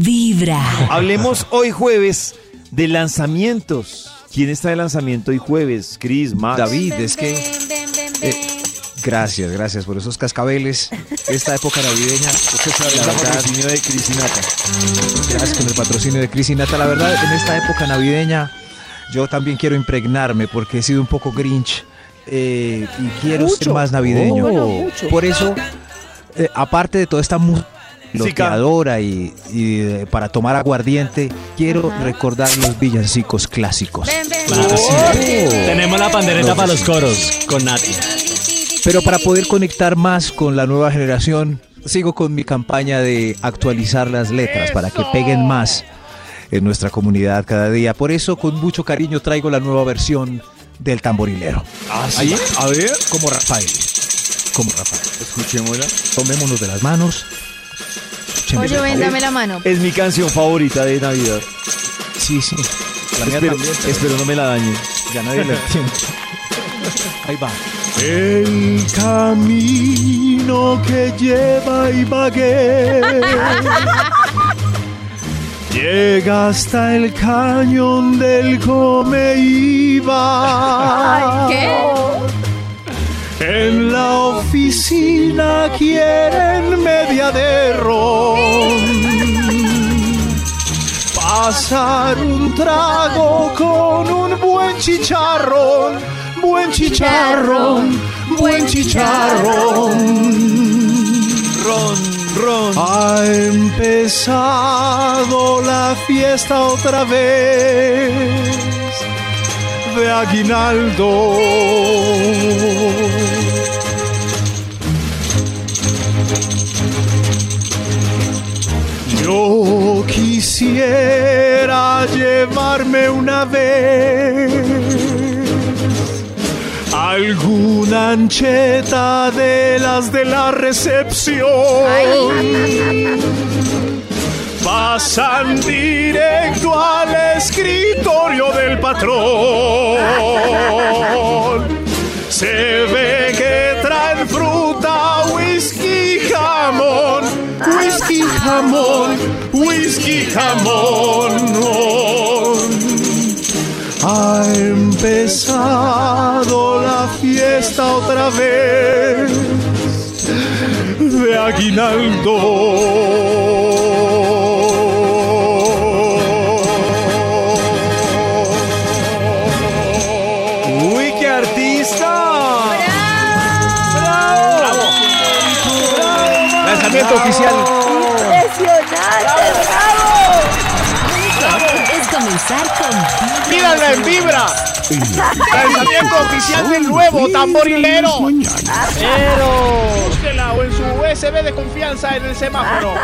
Vibra. Hablemos hoy jueves de lanzamientos. ¿Quién está de lanzamiento hoy jueves? Cris, Max. David, es que... eh, gracias, gracias por esos cascabeles. Esta época navideña, la la verdad, patrocinio de Cris y Nata. gracias con el patrocinio de Cris y Nata. La verdad, en esta época navideña, yo también quiero impregnarme porque he sido un poco grinch eh, y quiero ser más navideño. Oh. Por eso, eh, aparte de toda esta música bloqueadora y, y, eh, para tomar aguardiente, quiero recordar los villancicos clásicos. Ven, ven. Claro que sí. Tenemos la pandereta No, para sí, los coros con Nati. Pero para poder conectar más con la nueva generación, sigo con mi campaña de actualizar las letras para que peguen más en nuestra comunidad cada día. Por eso, con mucho cariño, traigo la nueva versión del tamborilero. ¿Ah, sí? Ahí, A ver, como Rafael. Como Rafael. escuchémosla. Tomémonos de las manos. Escuchemos Oye, ven, dame la mano. Es mi canción favorita de Navidad. Sí, sí. La mía Espero, también, pero espero no me la dañe. ya nadie la entiende. Ahí va. El camino que lleva Ibagué llega hasta el cañón del Comeiba. ¿Qué? En la oficina quieren media de ron. Pasar un trago con un buen chicharrón, buen chicharrón, buen chicharrón. Ron, Ron. Ha empezado la fiesta otra vez de aguinaldo. Quisiera llevarme una vez alguna ancheta de las de la recepción. Pasan directo al escritorio del patrón. Jamón, whisky, jamón. Ha empezado la fiesta otra vez de aguinaldo. ¡Uy, Lanzamiento oficial. Es comenzar con ¡Mírala en vibra! Lanzamiento oficial del nuevo tamborilero. Búsquela o en su USB de confianza en el semáforo.